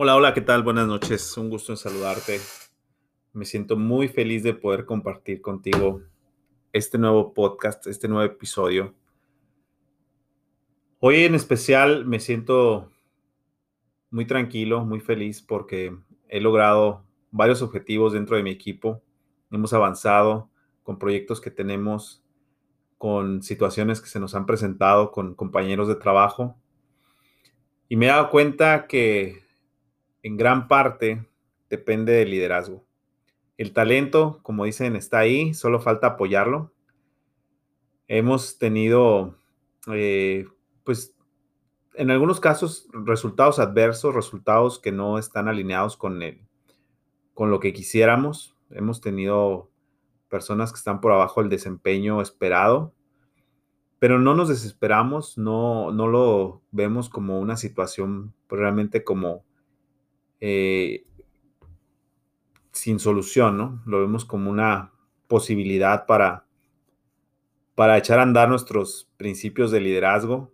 Hola, hola, ¿qué tal? Buenas noches. Un gusto en saludarte. Me siento muy feliz de poder compartir contigo este nuevo podcast, este nuevo episodio. Hoy en especial me siento muy tranquilo, muy feliz porque he logrado varios objetivos dentro de mi equipo. Hemos avanzado con proyectos que tenemos, con situaciones que se nos han presentado con compañeros de trabajo. Y me he dado cuenta que en gran parte depende del liderazgo. El talento, como dicen, está ahí, solo falta apoyarlo. Hemos tenido, eh, pues, en algunos casos, resultados adversos, resultados que no están alineados con, con lo que quisiéramos. Hemos tenido personas que están por abajo del desempeño esperado, pero no nos desesperamos, no, no lo vemos como una situación realmente como eh, sin solución, ¿no? Lo vemos como una posibilidad para, para echar a andar nuestros principios de liderazgo,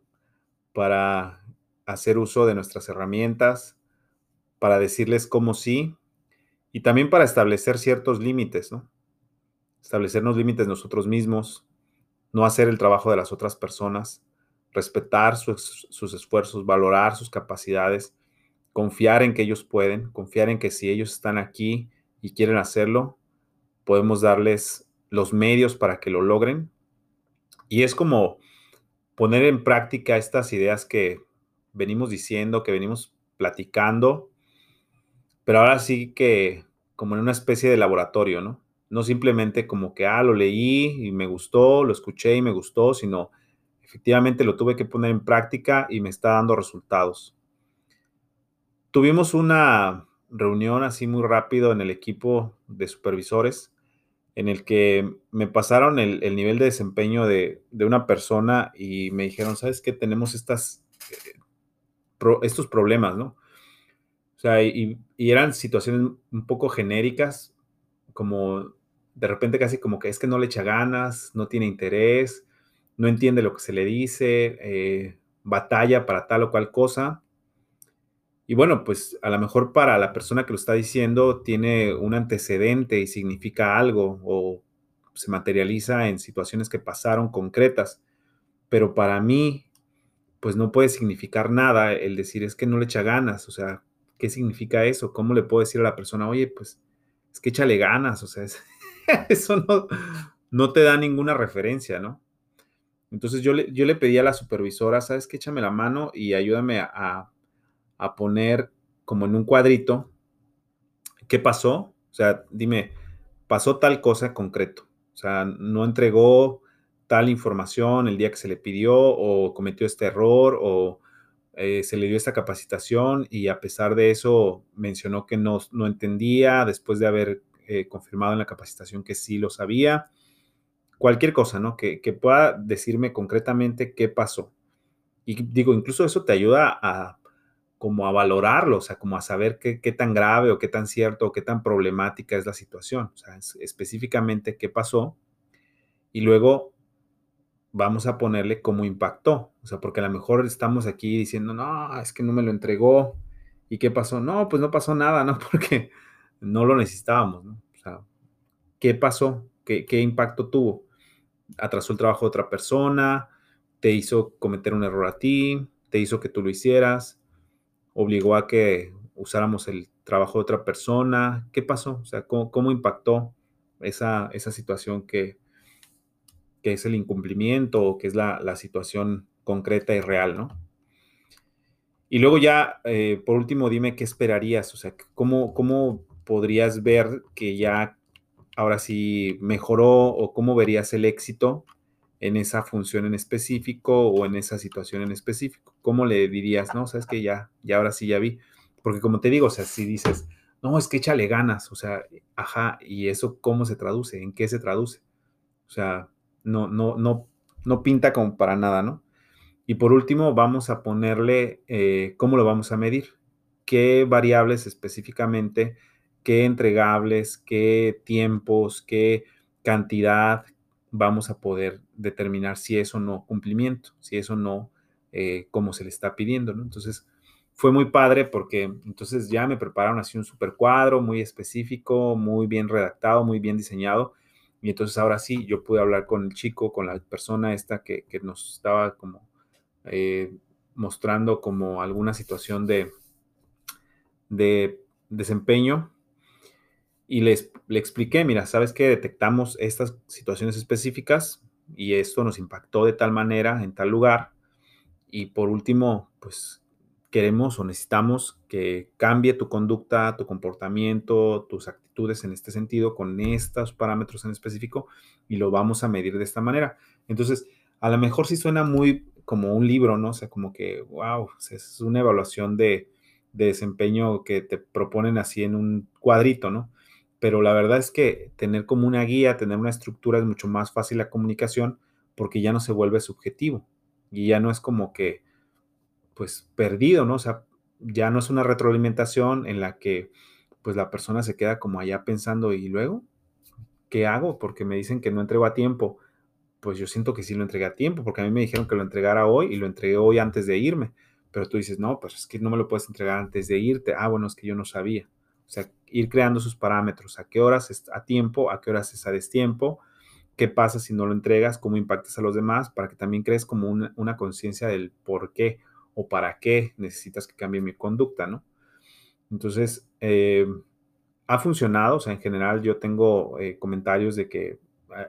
para hacer uso de nuestras herramientas, para decirles cómo sí y también para establecer ciertos límites, ¿no? Establecernos límites nosotros mismos, no hacer el trabajo de las otras personas, respetar sus, sus esfuerzos, valorar sus capacidades confiar en que ellos pueden, confiar en que si ellos están aquí y quieren hacerlo, podemos darles los medios para que lo logren. Y es como poner en práctica estas ideas que venimos diciendo, que venimos platicando, pero ahora sí que como en una especie de laboratorio, ¿no? No simplemente como que, ah, lo leí y me gustó, lo escuché y me gustó, sino efectivamente lo tuve que poner en práctica y me está dando resultados tuvimos una reunión así muy rápido en el equipo de supervisores en el que me pasaron el, nivel de desempeño de, una persona y me dijeron, ¿sabes qué? Tenemos estas, eh, estos problemas, ¿no? O sea, y, y, eran situaciones un poco genéricas, como de repente casi como que es que no le echa ganas, no tiene interés, no entiende lo que se le dice, eh, batalla para tal o cual cosa. Y bueno, pues a lo mejor para la persona que lo está diciendo tiene un antecedente y significa algo o se materializa en situaciones que pasaron concretas. Pero para mí, pues no puede significar nada el decir es que no le echa ganas. O sea, ¿qué significa eso? ¿Cómo le puedo decir a la persona, oye, pues es que échale ganas? O sea, eso no, no te da ninguna referencia, ¿no? Entonces yo le, yo le pedí a la supervisora, ¿sabes qué? Échame la mano y ayúdame a a poner como en un cuadrito qué pasó. O sea, dime, pasó tal cosa concreto. O sea, no entregó tal información el día que se le pidió o cometió este error o eh, se le dio esta capacitación y a pesar de eso mencionó que no, no entendía después de haber eh, confirmado en la capacitación que sí lo sabía. Cualquier cosa, ¿no? Que, que pueda decirme concretamente qué pasó. Y digo, incluso eso te ayuda a como a valorarlo, o sea, como a saber qué, tan grave o qué tan cierto o qué tan problemática es la situación, o sea, específicamente qué pasó y luego vamos a ponerle cómo impactó, o sea, porque a lo mejor estamos aquí diciendo, no, es que no me lo entregó y qué pasó, no, pues no pasó nada, ¿no? Porque no lo necesitábamos, ¿no? O sea, ¿qué pasó? ¿Qué, qué impacto tuvo? ¿Atrasó el trabajo de otra persona? ¿Te hizo cometer un error a ti? ¿Te hizo que tú lo hicieras? Obligó a que usáramos el trabajo de otra persona? ¿Qué pasó? O sea, ¿cómo, impactó esa, esa situación que, que, es el incumplimiento o que es la, situación concreta y real, ¿no? Y luego ya, eh, por último, dime qué esperarías, o sea, ¿cómo, cómo podrías ver que ya ahora sí mejoró o cómo verías el éxito en esa función en específico o en esa situación en específico. ¿Cómo le dirías, no? Sabes que ya, ya ahora sí ya vi. Porque como te digo, o sea, si dices, no, es que échale ganas, o sea, ajá, ¿y eso cómo se traduce? ¿En qué se traduce? O sea, no, no, no, no pinta como para nada, ¿no? Y por último, vamos a ponerle eh, cómo lo vamos a medir, qué variables específicamente, qué entregables, qué tiempos, qué cantidad, vamos a poder determinar si es o no cumplimiento, si es o no eh, como se le está pidiendo. Entonces, fue muy padre porque entonces ya me prepararon así un super cuadro muy específico, muy bien redactado, muy bien diseñado. Y entonces ahora sí, yo pude hablar con el chico, con la persona esta que, nos estaba como eh, mostrando como alguna situación de, de desempeño y les, le expliqué, mira, sabes que detectamos estas situaciones específicas y esto nos impactó de tal manera en tal lugar. Y por último, pues queremos o necesitamos que cambie tu conducta, tu comportamiento, tus actitudes en este sentido, con estos parámetros en específico, y lo vamos a medir de esta manera. Entonces, a lo mejor sí suena muy como un libro, ¿no? O sea, como que, wow, es una evaluación de, de desempeño que te proponen así en un cuadrito, ¿no? Pero la verdad es que tener como una guía, tener una estructura es mucho más fácil la comunicación porque ya no se vuelve subjetivo y ya no es como que, pues, perdido, ¿no? O sea, ya no es una retroalimentación en la que, pues, la persona se queda como allá pensando, ¿y luego? ¿Qué hago? Porque me dicen que no entrego a tiempo. Pues yo siento que sí lo entregué a tiempo, porque a mí me dijeron que lo entregara hoy y lo entregué hoy antes de irme. Pero tú dices, no, pues es que no me lo puedes entregar antes de irte. Ah, bueno, es que yo no sabía. Sea, ir creando sus parámetros, a qué horas es a tiempo, a qué horas es a destiempo, qué pasa si no lo entregas, cómo impactas a los demás, para que también crees como una, conciencia del por qué o para qué necesitas que cambie mi conducta, ¿no? Entonces, eh, ha funcionado, o sea, en general yo tengo eh, comentarios de que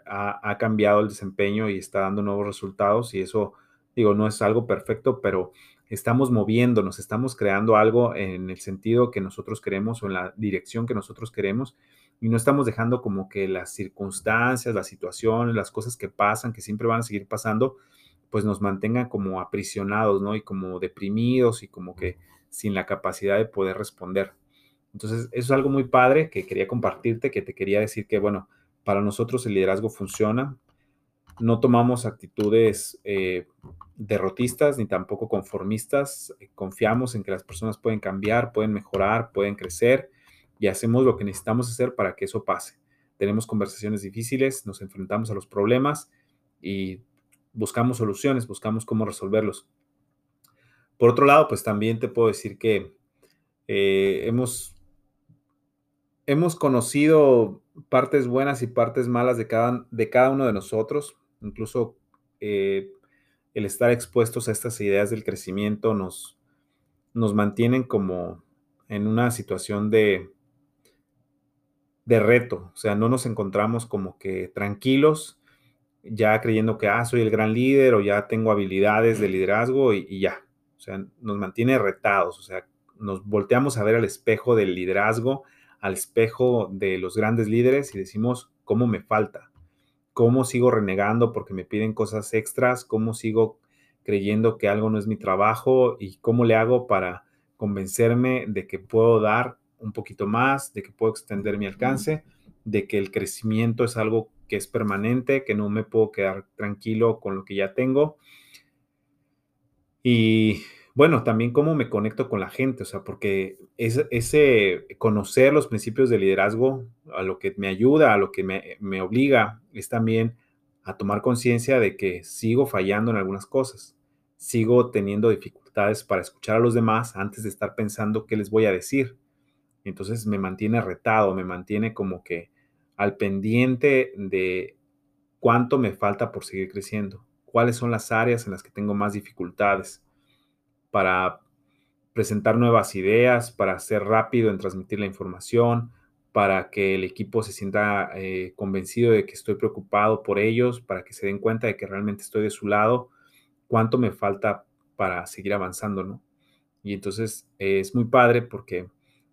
ha, ha, cambiado el desempeño y está dando nuevos resultados y eso, digo, no es algo perfecto, pero estamos moviéndonos, estamos creando algo en el sentido que nosotros queremos o en la dirección que nosotros queremos y no estamos dejando como que las circunstancias, las situaciones, las cosas que pasan, que siempre van a seguir pasando, pues nos mantengan como aprisionados, ¿no? Y como deprimidos y como que sin la capacidad de poder responder. Entonces, eso es algo muy padre que quería compartirte, que te quería decir que, bueno, para nosotros el liderazgo funciona, no tomamos actitudes eh, derrotistas ni tampoco conformistas. Eh, confiamos en que las personas pueden cambiar, pueden mejorar, pueden crecer y hacemos lo que necesitamos hacer para que eso pase. Tenemos conversaciones difíciles, nos enfrentamos a los problemas y buscamos soluciones, buscamos cómo resolverlos. Por otro lado, pues también te puedo decir que eh, hemos, hemos conocido partes buenas y partes malas de cada, de cada uno de nosotros incluso eh, el estar expuestos a estas ideas del crecimiento nos, nos mantienen como en una situación de, de reto, o sea, no nos encontramos como que tranquilos, ya creyendo que, ah, soy el gran líder o ya tengo habilidades de liderazgo y, y ya, o sea, nos mantiene retados, o sea, nos volteamos a ver al espejo del liderazgo, al espejo de los grandes líderes y decimos, ¿cómo me falta? Cómo sigo renegando porque me piden cosas extras, cómo sigo creyendo que algo no es mi trabajo y cómo le hago para convencerme de que puedo dar un poquito más, de que puedo extender mi alcance, de que el crecimiento es algo que es permanente, que no me puedo quedar tranquilo con lo que ya tengo. Y bueno, también cómo me conecto con la gente, o sea, porque ese conocer los principios de liderazgo, a lo que me ayuda, a lo que me, me obliga, es también a tomar conciencia de que sigo fallando en algunas cosas, sigo teniendo dificultades para escuchar a los demás antes de estar pensando qué les voy a decir. Entonces me mantiene retado, me mantiene como que al pendiente de cuánto me falta por seguir creciendo, cuáles son las áreas en las que tengo más dificultades para presentar nuevas ideas, para ser rápido en transmitir la información, para que el equipo se sienta eh, convencido de que estoy preocupado por ellos, para que se den cuenta de que realmente estoy de su lado, cuánto me falta para seguir avanzando, ¿no? Y entonces es muy padre porque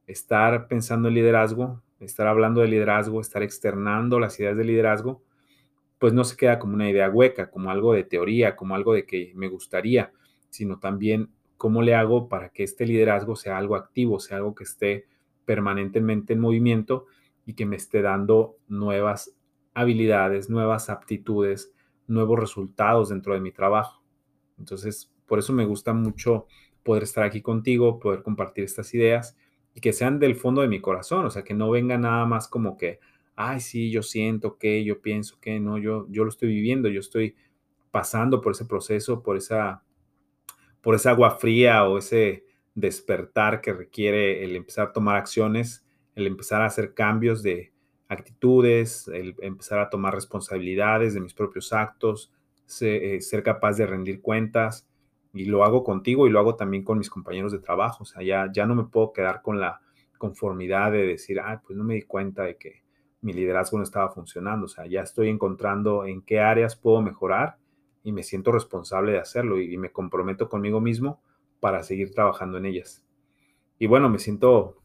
estar pensando en liderazgo, estar hablando de liderazgo, estar externando las ideas de liderazgo, pues no se queda como una idea hueca, como algo de teoría, como algo de que me gustaría, sino también ¿Cómo le hago para que este liderazgo sea algo activo, sea algo que esté permanentemente en movimiento y que me esté dando nuevas habilidades, nuevas aptitudes, nuevos resultados dentro de mi trabajo? Entonces, por eso me gusta mucho poder estar aquí contigo, poder compartir estas ideas y que sean del fondo de mi corazón, o sea, que no venga nada más como que, ay, sí, yo siento que, yo pienso que, no, yo, yo lo estoy viviendo, yo estoy pasando por ese proceso, por esa por esa agua fría o ese despertar que requiere el empezar a tomar acciones, el empezar a hacer cambios de actitudes, el empezar a tomar responsabilidades de mis propios actos, eh, ser, capaz de rendir cuentas. Y lo hago contigo y lo hago también con mis compañeros de trabajo. O sea, ya, ya no me puedo quedar con la conformidad de decir, ah, pues no me di cuenta de que mi liderazgo no estaba funcionando. O sea, ya estoy encontrando en qué áreas puedo mejorar y me siento responsable de hacerlo y, me comprometo conmigo mismo para seguir trabajando en ellas. Y bueno, me siento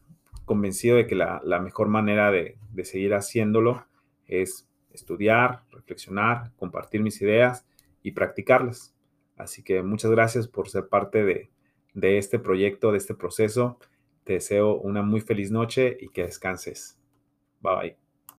convencido de que la, mejor manera de, seguir haciéndolo es estudiar, reflexionar, compartir mis ideas y practicarlas. Así que muchas gracias por ser parte de, de este proyecto, de este proceso. Te deseo una muy feliz noche y que descanses. Bye bye.